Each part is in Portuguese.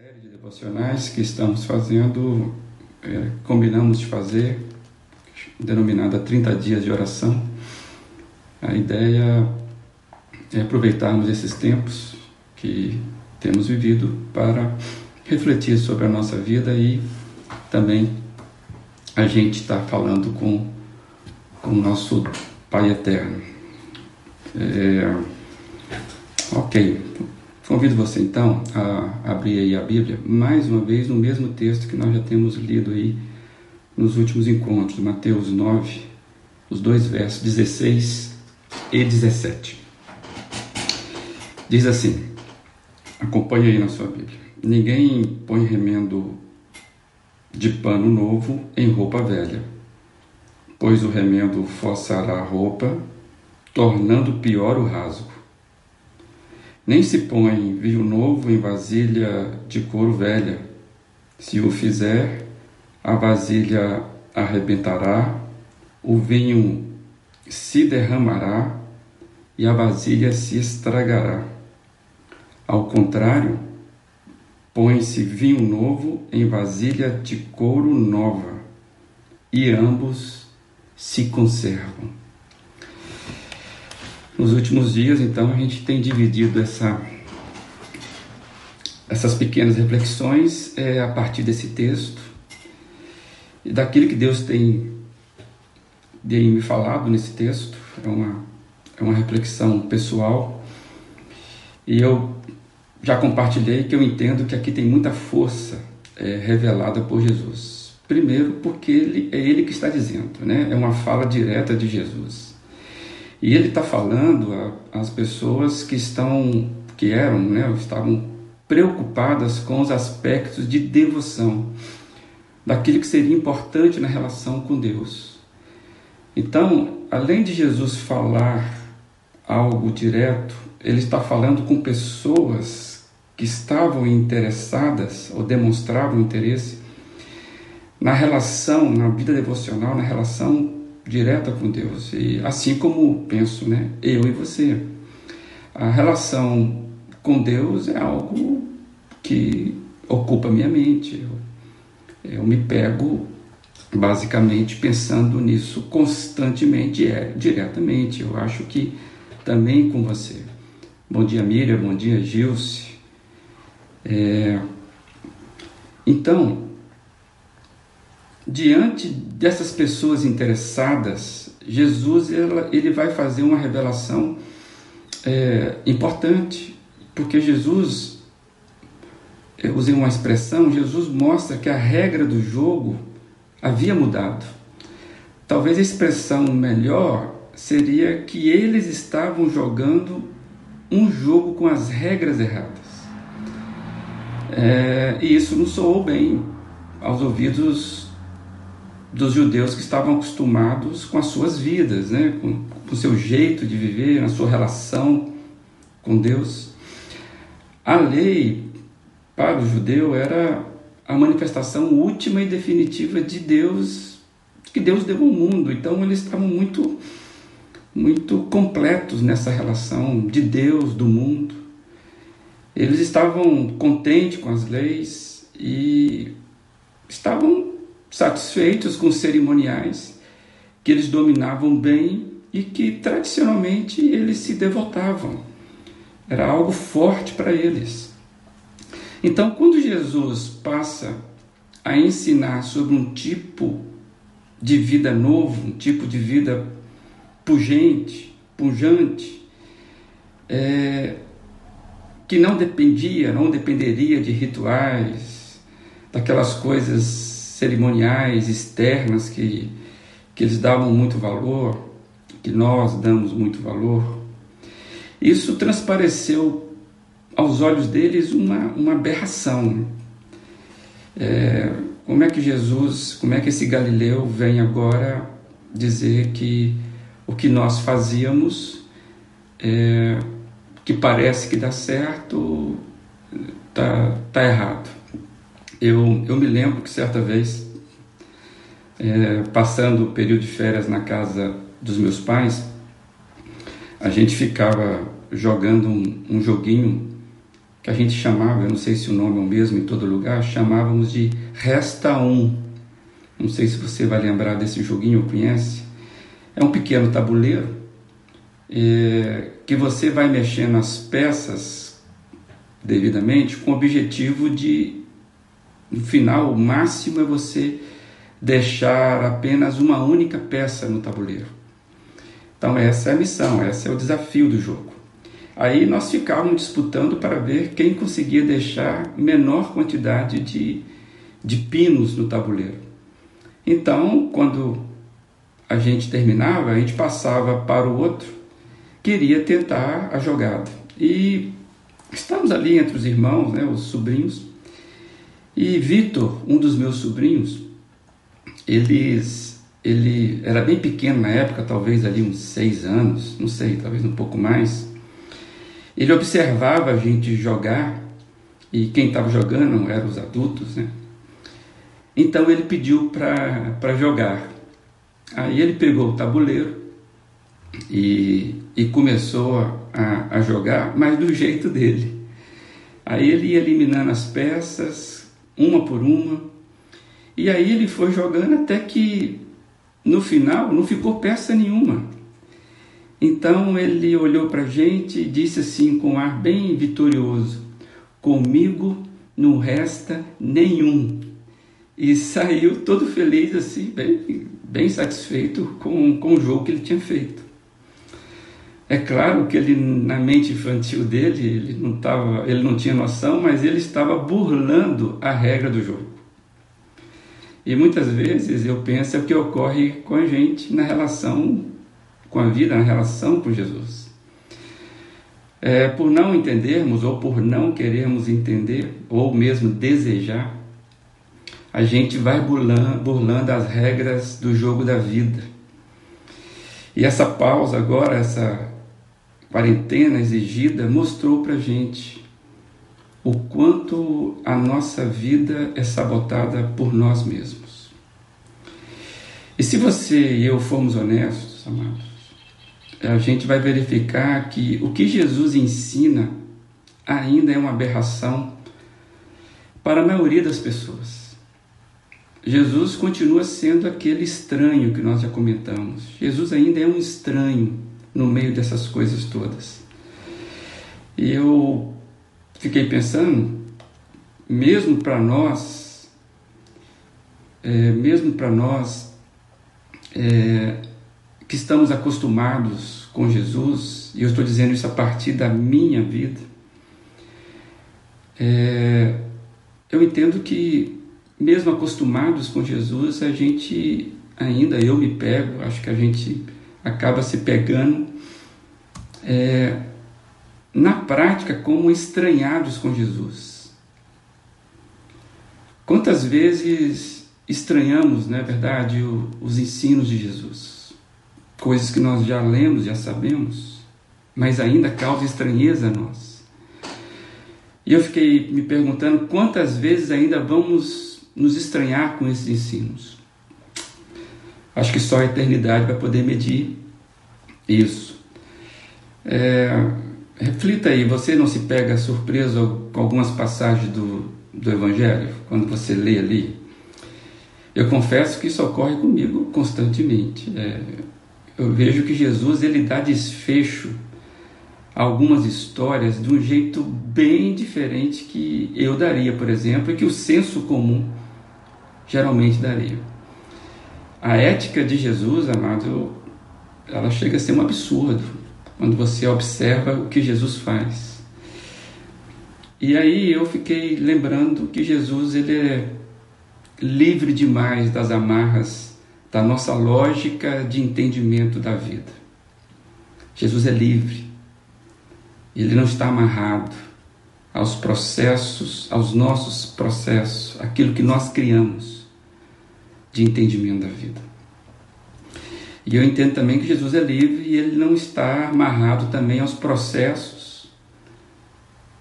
série de devocionais que estamos fazendo, é, combinamos de fazer, denominada 30 dias de oração. A ideia é aproveitarmos esses tempos que temos vivido para refletir sobre a nossa vida e também a gente está falando com, com o nosso Pai Eterno. É, ok, Convido você então a abrir aí a Bíblia, mais uma vez no mesmo texto que nós já temos lido aí nos últimos encontros, Mateus 9, os dois versos 16 e 17. Diz assim: acompanhe aí na sua Bíblia. Ninguém põe remendo de pano novo em roupa velha, pois o remendo forçará a roupa, tornando pior o rasgo nem se põe vinho novo em vasilha de couro velha. Se o fizer, a vasilha arrebentará, o vinho se derramará e a vasilha se estragará. Ao contrário, põe-se vinho novo em vasilha de couro nova, e ambos se conservam. Nos últimos dias, então, a gente tem dividido essa, essas pequenas reflexões é, a partir desse texto e daquilo que Deus tem, tem me falado nesse texto. É uma, é uma reflexão pessoal e eu já compartilhei que eu entendo que aqui tem muita força é, revelada por Jesus. Primeiro, porque ele, é Ele que está dizendo, né? é uma fala direta de Jesus. E ele está falando às pessoas que estão, que eram, né, estavam preocupadas com os aspectos de devoção, daquilo que seria importante na relação com Deus. Então, além de Jesus falar algo direto, ele está falando com pessoas que estavam interessadas ou demonstravam interesse na relação, na vida devocional, na relação direta com Deus. E assim como penso, né, eu e você. A relação com Deus é algo que ocupa minha mente. Eu, eu me pego basicamente pensando nisso constantemente, é, diretamente. Eu acho que também com você. Bom dia, Miriam. Bom dia, Gilce. É, então, diante dessas pessoas interessadas, Jesus ele vai fazer uma revelação é, importante, porque Jesus, eu usei uma expressão, Jesus mostra que a regra do jogo havia mudado. Talvez a expressão melhor seria que eles estavam jogando um jogo com as regras erradas. É, e isso não soou bem aos ouvidos dos judeus que estavam acostumados com as suas vidas, né? com, com o seu jeito de viver, a sua relação com Deus. A lei para o judeu era a manifestação última e definitiva de Deus, que Deus deu ao mundo. Então eles estavam muito, muito completos nessa relação de Deus, do mundo. Eles estavam contentes com as leis e estavam satisfeitos com cerimoniais que eles dominavam bem e que tradicionalmente eles se devotavam. Era algo forte para eles. Então, quando Jesus passa a ensinar sobre um tipo de vida novo, um tipo de vida pungente, pujante, é, que não dependia, não dependeria de rituais, daquelas coisas cerimoniais externas que, que eles davam muito valor, que nós damos muito valor, isso transpareceu aos olhos deles uma, uma aberração. É, como é que Jesus, como é que esse Galileu vem agora dizer que o que nós fazíamos, é, que parece que dá certo, tá, tá errado. Eu, eu me lembro que certa vez, é, passando o período de férias na casa dos meus pais, a gente ficava jogando um, um joguinho que a gente chamava, eu não sei se o nome é o mesmo em todo lugar, chamávamos de Resta Um. Não sei se você vai lembrar desse joguinho ou conhece. É um pequeno tabuleiro é, que você vai mexendo as peças devidamente com o objetivo de, no final, o máximo é você deixar apenas uma única peça no tabuleiro. Então, essa é a missão, esse é o desafio do jogo. Aí nós ficávamos disputando para ver quem conseguia deixar menor quantidade de, de pinos no tabuleiro. Então, quando a gente terminava, a gente passava para o outro, queria tentar a jogada. E estamos ali entre os irmãos, né, os sobrinhos, e Vitor, um dos meus sobrinhos, eles, ele era bem pequeno na época, talvez ali uns seis anos, não sei, talvez um pouco mais. Ele observava a gente jogar e quem estava jogando eram os adultos, né? Então ele pediu para jogar. Aí ele pegou o tabuleiro e, e começou a, a jogar, mas do jeito dele. Aí ele ia eliminando as peças, uma por uma, e aí ele foi jogando até que no final não ficou peça nenhuma. Então ele olhou para a gente e disse assim com um ar bem vitorioso: Comigo não resta nenhum. E saiu todo feliz, assim, bem, bem satisfeito com, com o jogo que ele tinha feito. É claro que ele, na mente infantil dele, ele não, tava, ele não tinha noção, mas ele estava burlando a regra do jogo. E muitas vezes eu penso é o que ocorre com a gente na relação com a vida, na relação com Jesus. É, por não entendermos ou por não querermos entender ou mesmo desejar, a gente vai burlando, burlando as regras do jogo da vida. E essa pausa agora, essa quarentena exigida, mostrou para gente o quanto a nossa vida é sabotada por nós mesmos. E se você e eu formos honestos, amados, a gente vai verificar que o que Jesus ensina ainda é uma aberração para a maioria das pessoas. Jesus continua sendo aquele estranho que nós já comentamos. Jesus ainda é um estranho no meio dessas coisas todas. E eu fiquei pensando, mesmo para nós, é, mesmo para nós, é, que estamos acostumados com Jesus, e eu estou dizendo isso a partir da minha vida, é, eu entendo que, mesmo acostumados com Jesus, a gente ainda, eu me pego, acho que a gente acaba se pegando é, na prática como estranhados com Jesus. Quantas vezes estranhamos, não é verdade, os ensinos de Jesus? coisas que nós já lemos, já sabemos, mas ainda causa estranheza a nós. E eu fiquei me perguntando quantas vezes ainda vamos nos estranhar com esses ensinos. Acho que só a eternidade vai poder medir isso. É, reflita aí, você não se pega surpreso com algumas passagens do, do Evangelho, quando você lê ali? Eu confesso que isso ocorre comigo constantemente. É, eu vejo que Jesus ele dá desfecho a algumas histórias de um jeito bem diferente que eu daria, por exemplo, e que o senso comum geralmente daria. A ética de Jesus, amado, ela chega a ser um absurdo quando você observa o que Jesus faz. E aí eu fiquei lembrando que Jesus ele é livre demais das amarras da nossa lógica de entendimento da vida. Jesus é livre. Ele não está amarrado aos processos, aos nossos processos, aquilo que nós criamos de entendimento da vida. E eu entendo também que Jesus é livre e ele não está amarrado também aos processos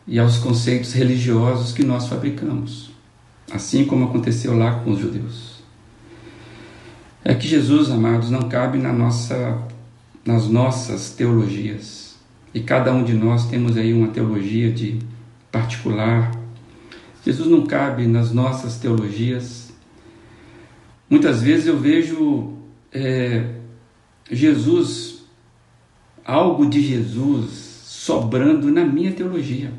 e aos conceitos religiosos que nós fabricamos, assim como aconteceu lá com os judeus. É que Jesus, amados, não cabe na nossa, nas nossas teologias. E cada um de nós temos aí uma teologia de particular. Jesus não cabe nas nossas teologias. Muitas vezes eu vejo é, Jesus, algo de Jesus sobrando na minha teologia.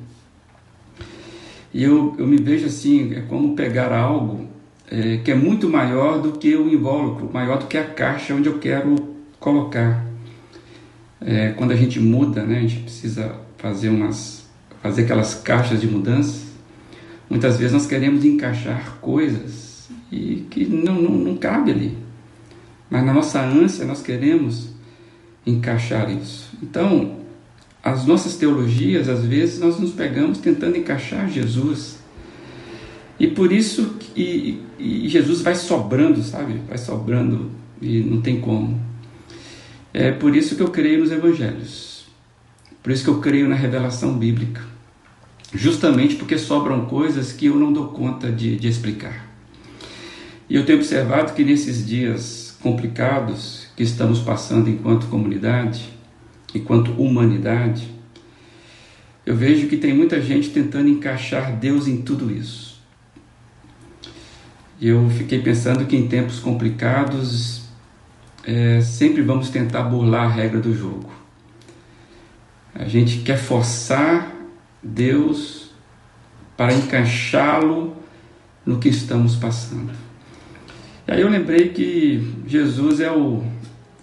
E eu, eu me vejo assim, é como pegar algo é, que é muito maior do que o invólucro, maior do que a caixa onde eu quero colocar. É, quando a gente muda, né, a gente precisa fazer umas, fazer aquelas caixas de mudança. Muitas vezes nós queremos encaixar coisas e que não, não, não cabe ali. Mas na nossa ânsia nós queremos encaixar isso. Então, as nossas teologias, às vezes, nós nos pegamos tentando encaixar Jesus. E por isso que e Jesus vai sobrando, sabe? Vai sobrando e não tem como. É por isso que eu creio nos evangelhos. Por isso que eu creio na revelação bíblica. Justamente porque sobram coisas que eu não dou conta de, de explicar. E eu tenho observado que nesses dias complicados que estamos passando enquanto comunidade, enquanto humanidade, eu vejo que tem muita gente tentando encaixar Deus em tudo isso. Eu fiquei pensando que em tempos complicados é, sempre vamos tentar burlar a regra do jogo. A gente quer forçar Deus para encaixá-lo no que estamos passando. E aí eu lembrei que Jesus é o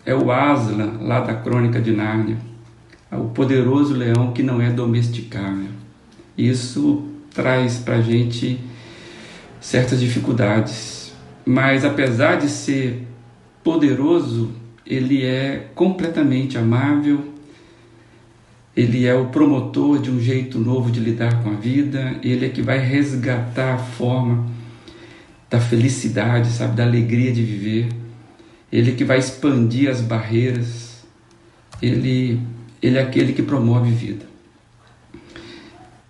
é o Aslan, lá da Crônica de Nárnia, o poderoso leão que não é domesticável. Isso traz para a gente certas dificuldades, mas apesar de ser poderoso, ele é completamente amável, ele é o promotor de um jeito novo de lidar com a vida, ele é que vai resgatar a forma da felicidade, sabe, da alegria de viver. Ele que vai expandir as barreiras, ele, ele é aquele que promove vida.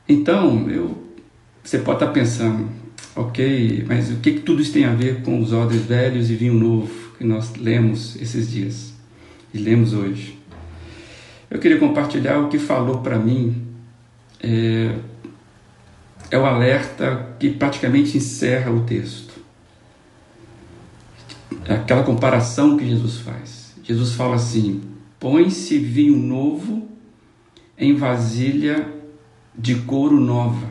Então, eu, você pode estar pensando, ok, mas o que, que tudo isso tem a ver com os odres velhos e vinho novo que nós lemos esses dias e lemos hoje? Eu queria compartilhar o que falou para mim, é, é o alerta que praticamente encerra o texto aquela comparação que Jesus faz. Jesus fala assim: põe-se vinho novo em vasilha de couro nova,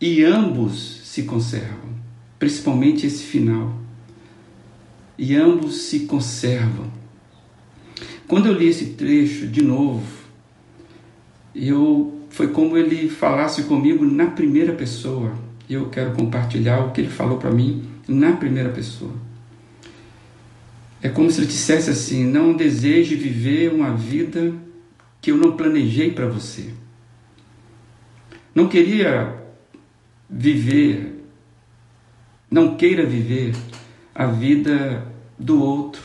e ambos se conservam, principalmente esse final. E ambos se conservam. Quando eu li esse trecho de novo, eu foi como ele falasse comigo na primeira pessoa. Eu quero compartilhar o que ele falou para mim na primeira pessoa. É como se ele dissesse assim: não deseje viver uma vida que eu não planejei para você. Não queria viver, não queira viver a vida do outro.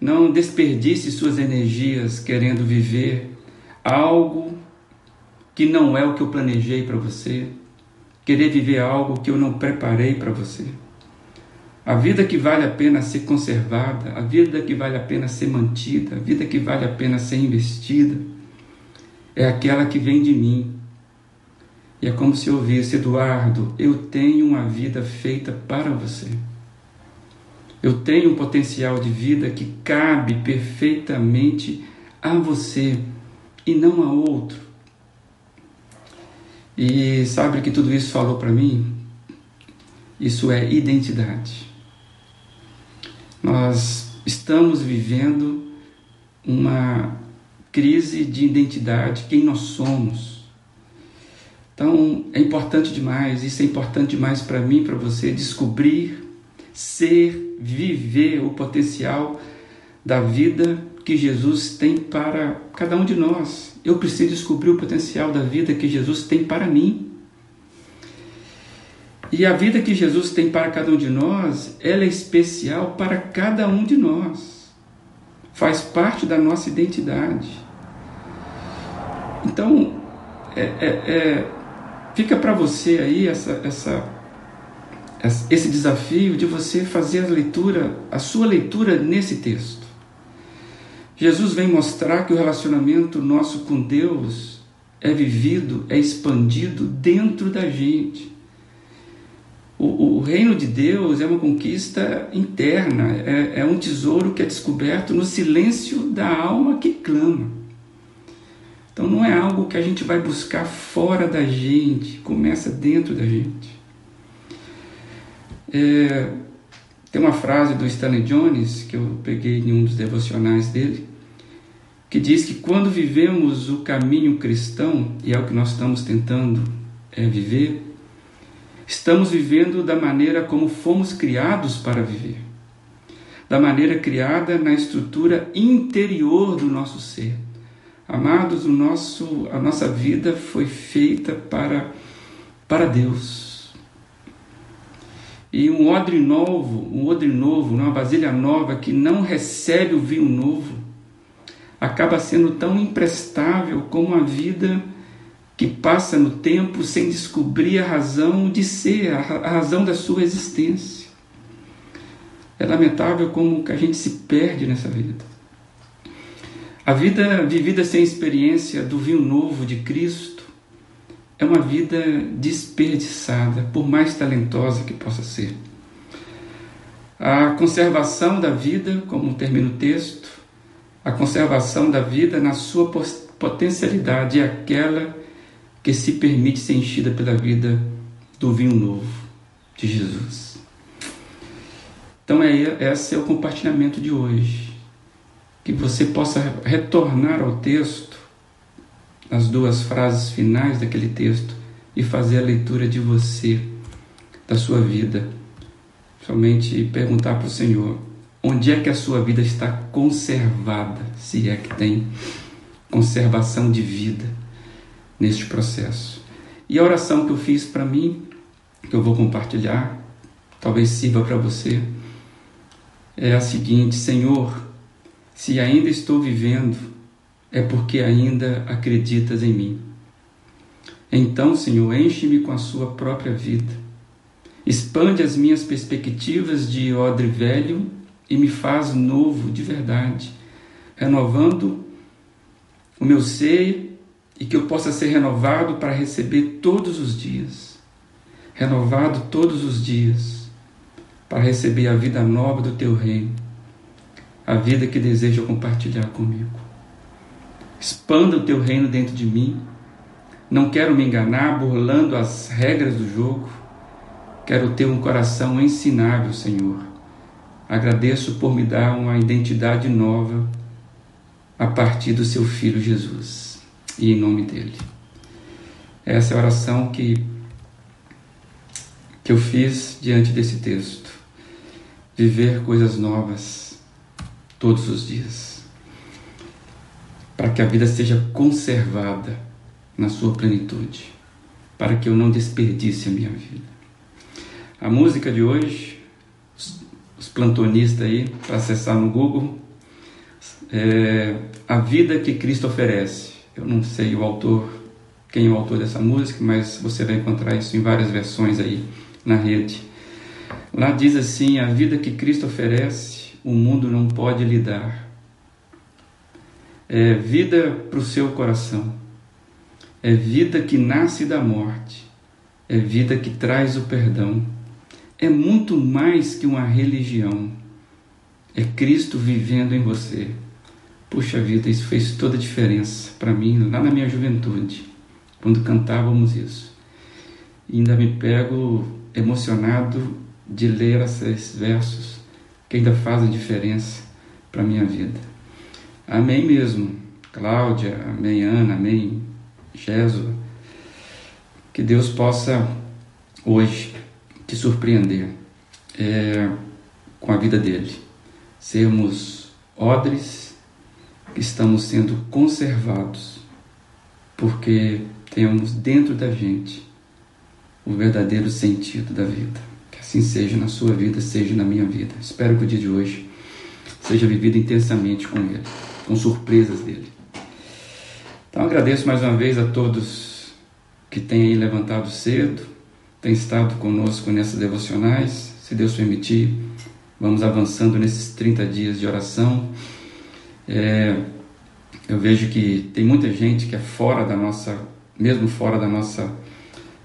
Não desperdice suas energias querendo viver algo que não é o que eu planejei para você querer viver algo que eu não preparei para você. A vida que vale a pena ser conservada, a vida que vale a pena ser mantida, a vida que vale a pena ser investida, é aquela que vem de mim. E é como se eu ouvisse, Eduardo, eu tenho uma vida feita para você. Eu tenho um potencial de vida que cabe perfeitamente a você e não a outro. E sabe que tudo isso falou para mim? Isso é identidade. Nós estamos vivendo uma crise de identidade, quem nós somos. Então é importante demais, isso é importante demais para mim, para você descobrir, ser, viver o potencial da vida que Jesus tem para cada um de nós. Eu preciso descobrir o potencial da vida que Jesus tem para mim. E a vida que Jesus tem para cada um de nós, ela é especial para cada um de nós. Faz parte da nossa identidade. Então, é, é, é, fica para você aí essa, essa, esse desafio de você fazer a leitura, a sua leitura nesse texto. Jesus vem mostrar que o relacionamento nosso com Deus é vivido, é expandido dentro da gente. O, o, reino de Deus é uma conquista interna, é, é um tesouro que é descoberto no silêncio da alma que clama. Então não é algo que a gente vai buscar fora da gente, começa dentro da gente. É, tem uma frase do Stanley Jones que eu peguei em um dos devocionais dele, que diz que quando vivemos o caminho cristão, e é o que nós estamos tentando é, viver, estamos vivendo da maneira como fomos criados para viver, da maneira criada na estrutura interior do nosso ser. Amados, o nosso, a nossa vida foi feita para, para Deus. E um odre novo, um odre novo, uma vasilha nova que não recebe o vinho novo, acaba sendo tão imprestável como a vida que passa no tempo sem descobrir a razão de ser, a razão da sua existência. É lamentável como que a gente se perde nessa vida. A vida vivida sem experiência do vinho novo de Cristo é uma vida desperdiçada, por mais talentosa que possa ser. A conservação da vida, como termina o texto, a conservação da vida na sua potencialidade é aquela que se permite ser enchida pela vida do vinho novo de Jesus. Então, é, esse é o compartilhamento de hoje. Que você possa retornar ao texto, as duas frases finais daquele texto, e fazer a leitura de você, da sua vida. Somente perguntar para o Senhor: Onde é que a sua vida está conservada, se é que tem conservação de vida neste processo? E a oração que eu fiz para mim, que eu vou compartilhar, talvez sirva para você, é a seguinte: Senhor, se ainda estou vivendo, é porque ainda acreditas em mim. Então, Senhor, enche-me com a sua própria vida. Expande as minhas perspectivas de odre velho e me faz novo de verdade, renovando o meu ser e que eu possa ser renovado para receber todos os dias, renovado todos os dias, para receber a vida nova do teu reino, a vida que desejo compartilhar comigo. Expanda o teu reino dentro de mim. Não quero me enganar burlando as regras do jogo. Quero ter um coração ensinável, Senhor Agradeço por me dar uma identidade nova a partir do seu filho Jesus e em nome dele. Essa é a oração que que eu fiz diante desse texto. Viver coisas novas todos os dias. Para que a vida seja conservada na sua plenitude, para que eu não desperdice a minha vida. A música de hoje os plantonistas aí, para acessar no Google, é, A Vida que Cristo Oferece. Eu não sei o autor, quem é o autor dessa música, mas você vai encontrar isso em várias versões aí na rede. Lá diz assim: A vida que Cristo oferece, o mundo não pode lhe dar. É vida para o seu coração. É vida que nasce da morte. É vida que traz o perdão é muito mais que uma religião. É Cristo vivendo em você. Puxa vida, isso fez toda a diferença para mim lá na minha juventude, quando cantávamos isso. E ainda me pego emocionado de ler esses versos que ainda fazem diferença para minha vida. Amém mesmo. Cláudia, amém Ana, amém Jesus. Que Deus possa hoje te surpreender é, com a vida dele. Sermos odres que estamos sendo conservados, porque temos dentro da gente o verdadeiro sentido da vida. Que assim seja na sua vida, seja na minha vida. Espero que o dia de hoje seja vivido intensamente com Ele, com surpresas dele. Então agradeço mais uma vez a todos que têm levantado cedo, tem estado conosco nessas devocionais. Se Deus permitir, vamos avançando nesses 30 dias de oração. É, eu vejo que tem muita gente que é fora da nossa, mesmo fora da nossa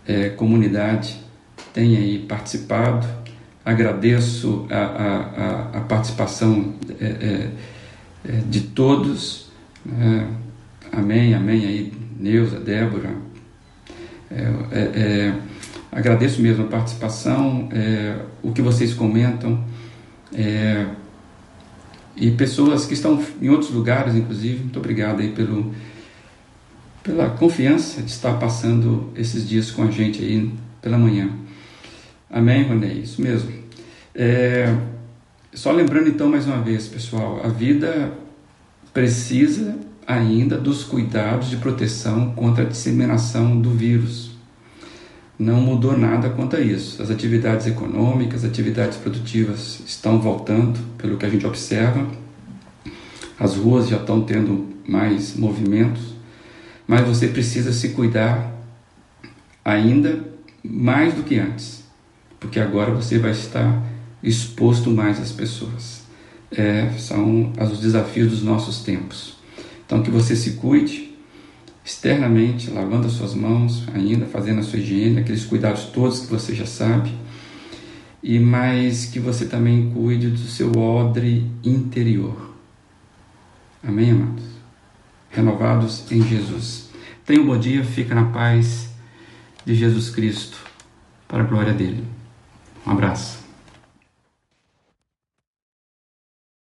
é, comunidade, tem aí participado. Agradeço a, a, a participação é, é, é, de todos. Né? Amém, amém aí, Neuza, Débora. É, agradeço mesmo a participação, o que vocês comentam. e pessoas que estão em outros lugares, inclusive, muito obrigado aí pelo, pela confiança de estar passando esses dias com a gente aí pela manhã. Amém, Ronei? Isso mesmo. É, só lembrando então mais uma vez, pessoal, a vida precisa ainda dos cuidados de proteção contra a disseminação do vírus. Não mudou nada quanto a isso. As atividades econômicas, as atividades produtivas estão voltando, pelo que a gente observa. As ruas já estão tendo mais movimentos, mas você precisa se cuidar ainda mais do que antes porque agora você vai estar exposto mais às pessoas. É, são os desafios dos nossos tempos. Então, que você se cuide externamente, lavando as suas mãos, ainda fazendo a sua higiene, aqueles cuidados todos que você já sabe, e mais que você também cuide do seu odre interior. Amém, amados? Renovados em Jesus. Tenha um bom dia, fica na paz de Jesus Cristo, para a glória dele. Um abraço.